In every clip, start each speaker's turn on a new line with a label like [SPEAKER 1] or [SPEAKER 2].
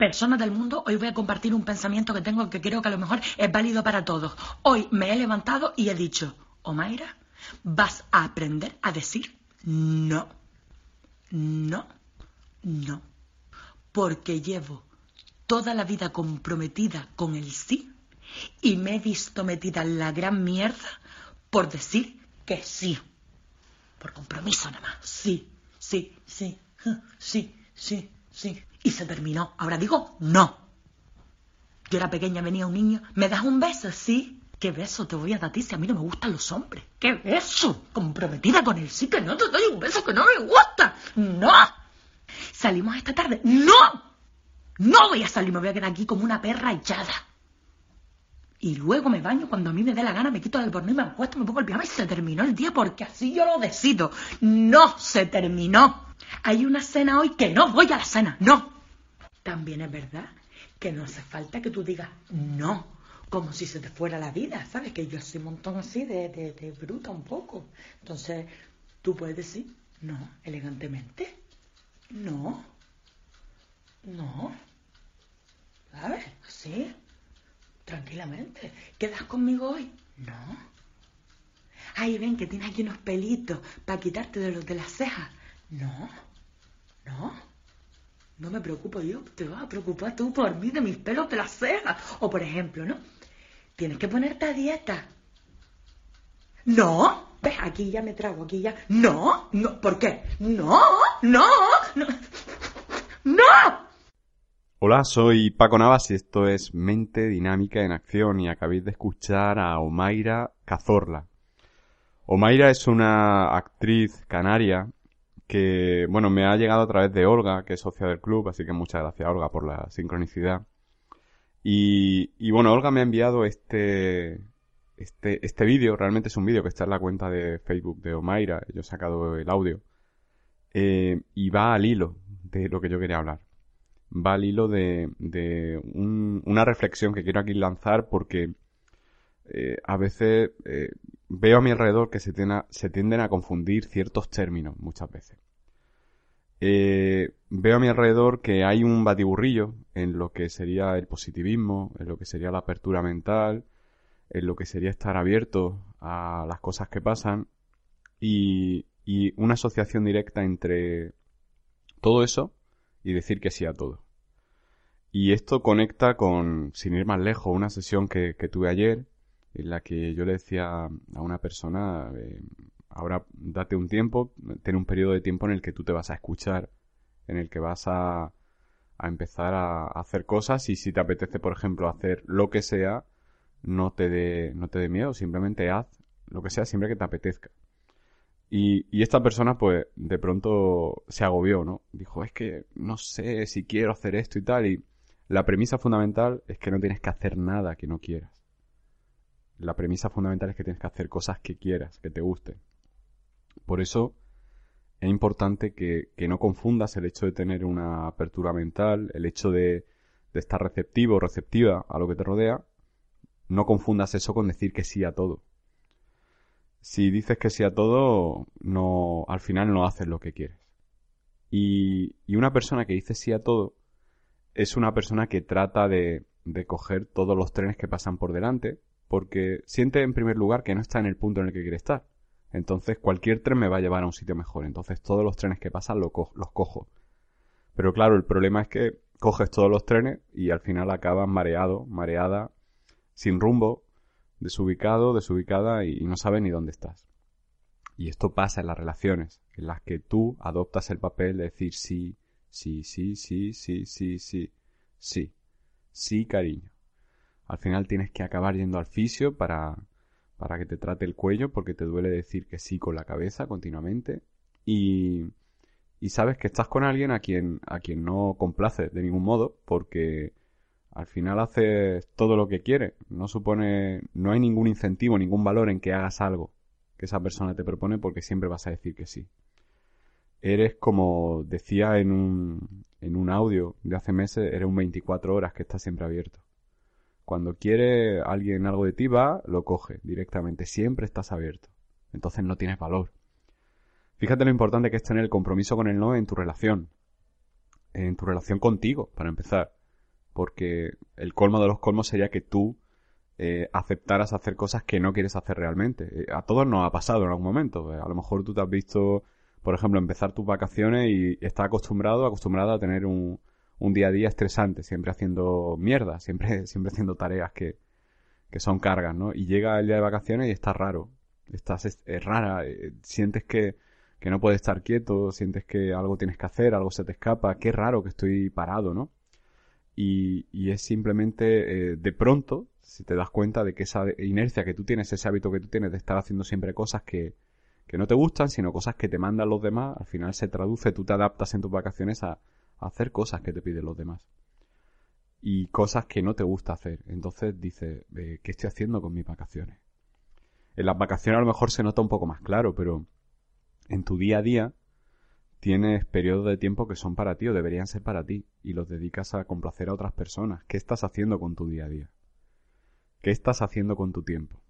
[SPEAKER 1] Persona del mundo, hoy voy a compartir un pensamiento que tengo que creo que a lo mejor es válido para todos. Hoy me he levantado y he dicho, Omaira, vas a aprender a decir no. No. No. Porque llevo toda la vida comprometida con el sí y me he visto metida en la gran mierda por decir que sí. Por compromiso nada más. Sí, sí, sí, sí, sí, sí. Y se terminó. Ahora digo no. Yo era pequeña, venía un niño. ¿Me das un beso? Sí. ¿Qué beso te voy a dar a ti si a mí no me gustan los hombres? ¿Qué beso? Comprometida con el sí que no te doy un beso que no me gusta. No. Salimos esta tarde. No. No voy a salir, me voy a quedar aquí como una perra echada. Y luego me baño cuando a mí me dé la gana, me quito el albornoz y me acuesto, me pongo el pijama y se terminó el día porque así yo lo decido. No se terminó. Hay una cena hoy que no voy a la cena, no. También es verdad que no hace falta que tú digas no, como si se te fuera la vida, ¿sabes? Que yo soy un montón así de, de, bruta un poco. Entonces, tú puedes decir no, elegantemente. No. No. ¿Sabes? Así. Tranquilamente. ¿Quedas conmigo hoy? No. Ay, ven que tienes aquí unos pelitos para quitarte de los de las cejas. No. No. No me preocupo yo. Te vas a preocupar tú por mí, de mis pelos de las cejas. O por ejemplo, ¿no? Tienes que ponerte a dieta. No. ¿Ves? Aquí ya me trago, aquí ya. No. No. ¿Por qué? No. No. No. No.
[SPEAKER 2] Hola, soy Paco Navas y esto es Mente Dinámica en Acción y acabéis de escuchar a Omaira Cazorla. Omaira es una actriz canaria que, bueno, me ha llegado a través de Olga, que es socia del club, así que muchas gracias Olga por la sincronicidad. Y, y bueno, Olga me ha enviado este, este, este vídeo, realmente es un vídeo que está en la cuenta de Facebook de Omaira, yo he sacado el audio, eh, y va al hilo de lo que yo quería hablar. Va al hilo de, de un- una reflexión que quiero aquí lanzar porque eh, a veces eh, veo a mi alrededor que se, se tienden a confundir ciertos términos muchas veces. Eh, veo a mi alrededor que hay un batiburrillo en lo que sería el positivismo, en lo que sería la apertura mental, en lo que sería estar abierto a las cosas que pasan y, y una asociación directa entre todo eso y decir que sí a todo. Y esto conecta con, sin ir más lejos, una sesión que tuve ayer en la que yo le decía a una persona, eh, ahora date un tiempo, ten un periodo de tiempo en el que tú te vas a escuchar, en el que vas a, a empezar a, hacer cosas y si te apetece, por ejemplo, hacer lo que sea, no te dé, no te miedo, simplemente haz lo que sea siempre que te apetezca. Y, y esta persona, pues, de pronto se agobió, ¿no? Dijo, es que no sé si quiero hacer esto y tal. Y la premisa fundamental es que no tienes que hacer nada que no quieras. La premisa fundamental es que tienes que hacer cosas que quieras, que te gusten. Por eso es importante que, que no confundas el hecho de tener una apertura mental, el hecho de, de estar receptivo o receptiva a lo que te rodea. No confundas eso con decir que sí a todo si dices que sí a todo, no, al final no haces lo que quieres. Y, y una persona que dice sí a todo es una persona que trata de, de coger todos los trenes que pasan por delante, porque siente en primer lugar que no está en el punto en el que quiere estar. Entonces cualquier tren me va a llevar a un sitio mejor. Entonces todos los trenes que pasan los cojo. Pero claro, el problema es que coges todos los trenes y al final acabas mareado, mareada, sin rumbo, desubicado, desubicada y no sabes ni dónde estás. Y esto pasa en las relaciones, en las que tú adoptas el papel de decir sí, sí, sí, sí, sí, sí, sí, sí, sí, cariño. Al final tienes que acabar yendo al fisio para, para que te trate el cuello porque te duele decir que sí con la cabeza continuamente. Y, y sabes que estás con alguien a quien, a quien no complace de ningún modo, porque al final haces todo lo que quiere. No supone, no hay ningún incentivo, ningún valor en que hagas algo que esa persona te propone porque siempre vas a decir que sí. Eres como decía en un, en un audio de hace meses, eres un 24 horas que está siempre abierto. Cuando quiere alguien algo de ti va, lo coge directamente. Siempre estás abierto. Entonces no tienes valor. Fíjate lo importante que es tener el compromiso con el no en tu relación. En tu relación contigo, para empezar. Porque el colmo de los colmos sería que tú eh, aceptaras hacer cosas que no quieres hacer realmente. Eh, a todos nos ha pasado en algún momento. Eh, a lo mejor tú te has visto, por ejemplo, empezar tus vacaciones y estás acostumbrado, acostumbrado a tener un, un día a día estresante, siempre haciendo mierda, siempre, siempre haciendo tareas que, que son cargas, ¿no? Y llega el día de vacaciones y está raro. Estás es, rara, sientes que que no puedes estar quieto, sientes que algo tienes que hacer, algo se te escapa, qué raro que estoy parado, ¿no? Y, y es simplemente eh, de pronto, si te das cuenta de que esa inercia que tú tienes, ese hábito que tú tienes de estar haciendo siempre cosas que, que no te gustan, sino cosas que te mandan los demás, al final se traduce, tú te adaptas en tus vacaciones a, hacer cosas que te piden los demás. Y cosas que no te gusta hacer. Entonces dices, eh, ¿qué estoy haciendo con mis vacaciones? En las vacaciones a lo mejor se nota un poco más claro, pero en tu día a día tienes periodos de tiempo que son para ti o deberían ser para ti y los dedicas a complacer a otras personas. ¿Qué estás haciendo con tu día a día? ¿Qué estás haciendo con tu tiempo?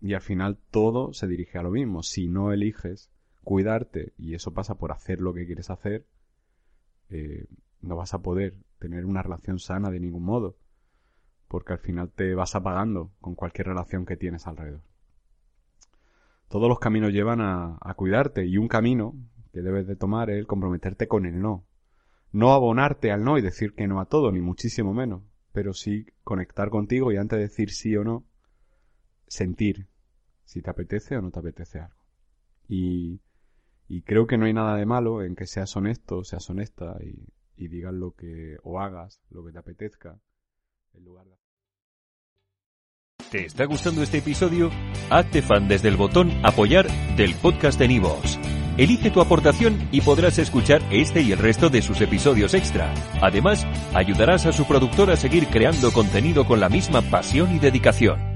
[SPEAKER 2] Y al final todo se dirige a lo mismo. Si no eliges cuidarte y eso pasa por hacer lo que quieres hacer, eh, no vas a poder tener una relación sana de ningún modo. Porque al final te vas apagando con cualquier relación que tienes alrededor todos los caminos llevan a, cuidarte y un camino que debes de tomar es el comprometerte con el no. No abonarte al no y decir que no a todo, ni muchísimo menos, pero sí conectar contigo y antes de decir sí o no, sentir si te apetece o no te apetece algo. Y, y creo que no hay nada de malo en que seas honesto, seas honesta y, y digas lo que, o hagas lo que te apetezca,
[SPEAKER 3] ¿Te está gustando este episodio? Hazte fan desde el botón Apoyar del podcast de Nivos. Elige tu aportación y podrás escuchar este y el resto de sus episodios extra. Además, ayudarás a su productor a seguir creando contenido con la misma pasión y dedicación.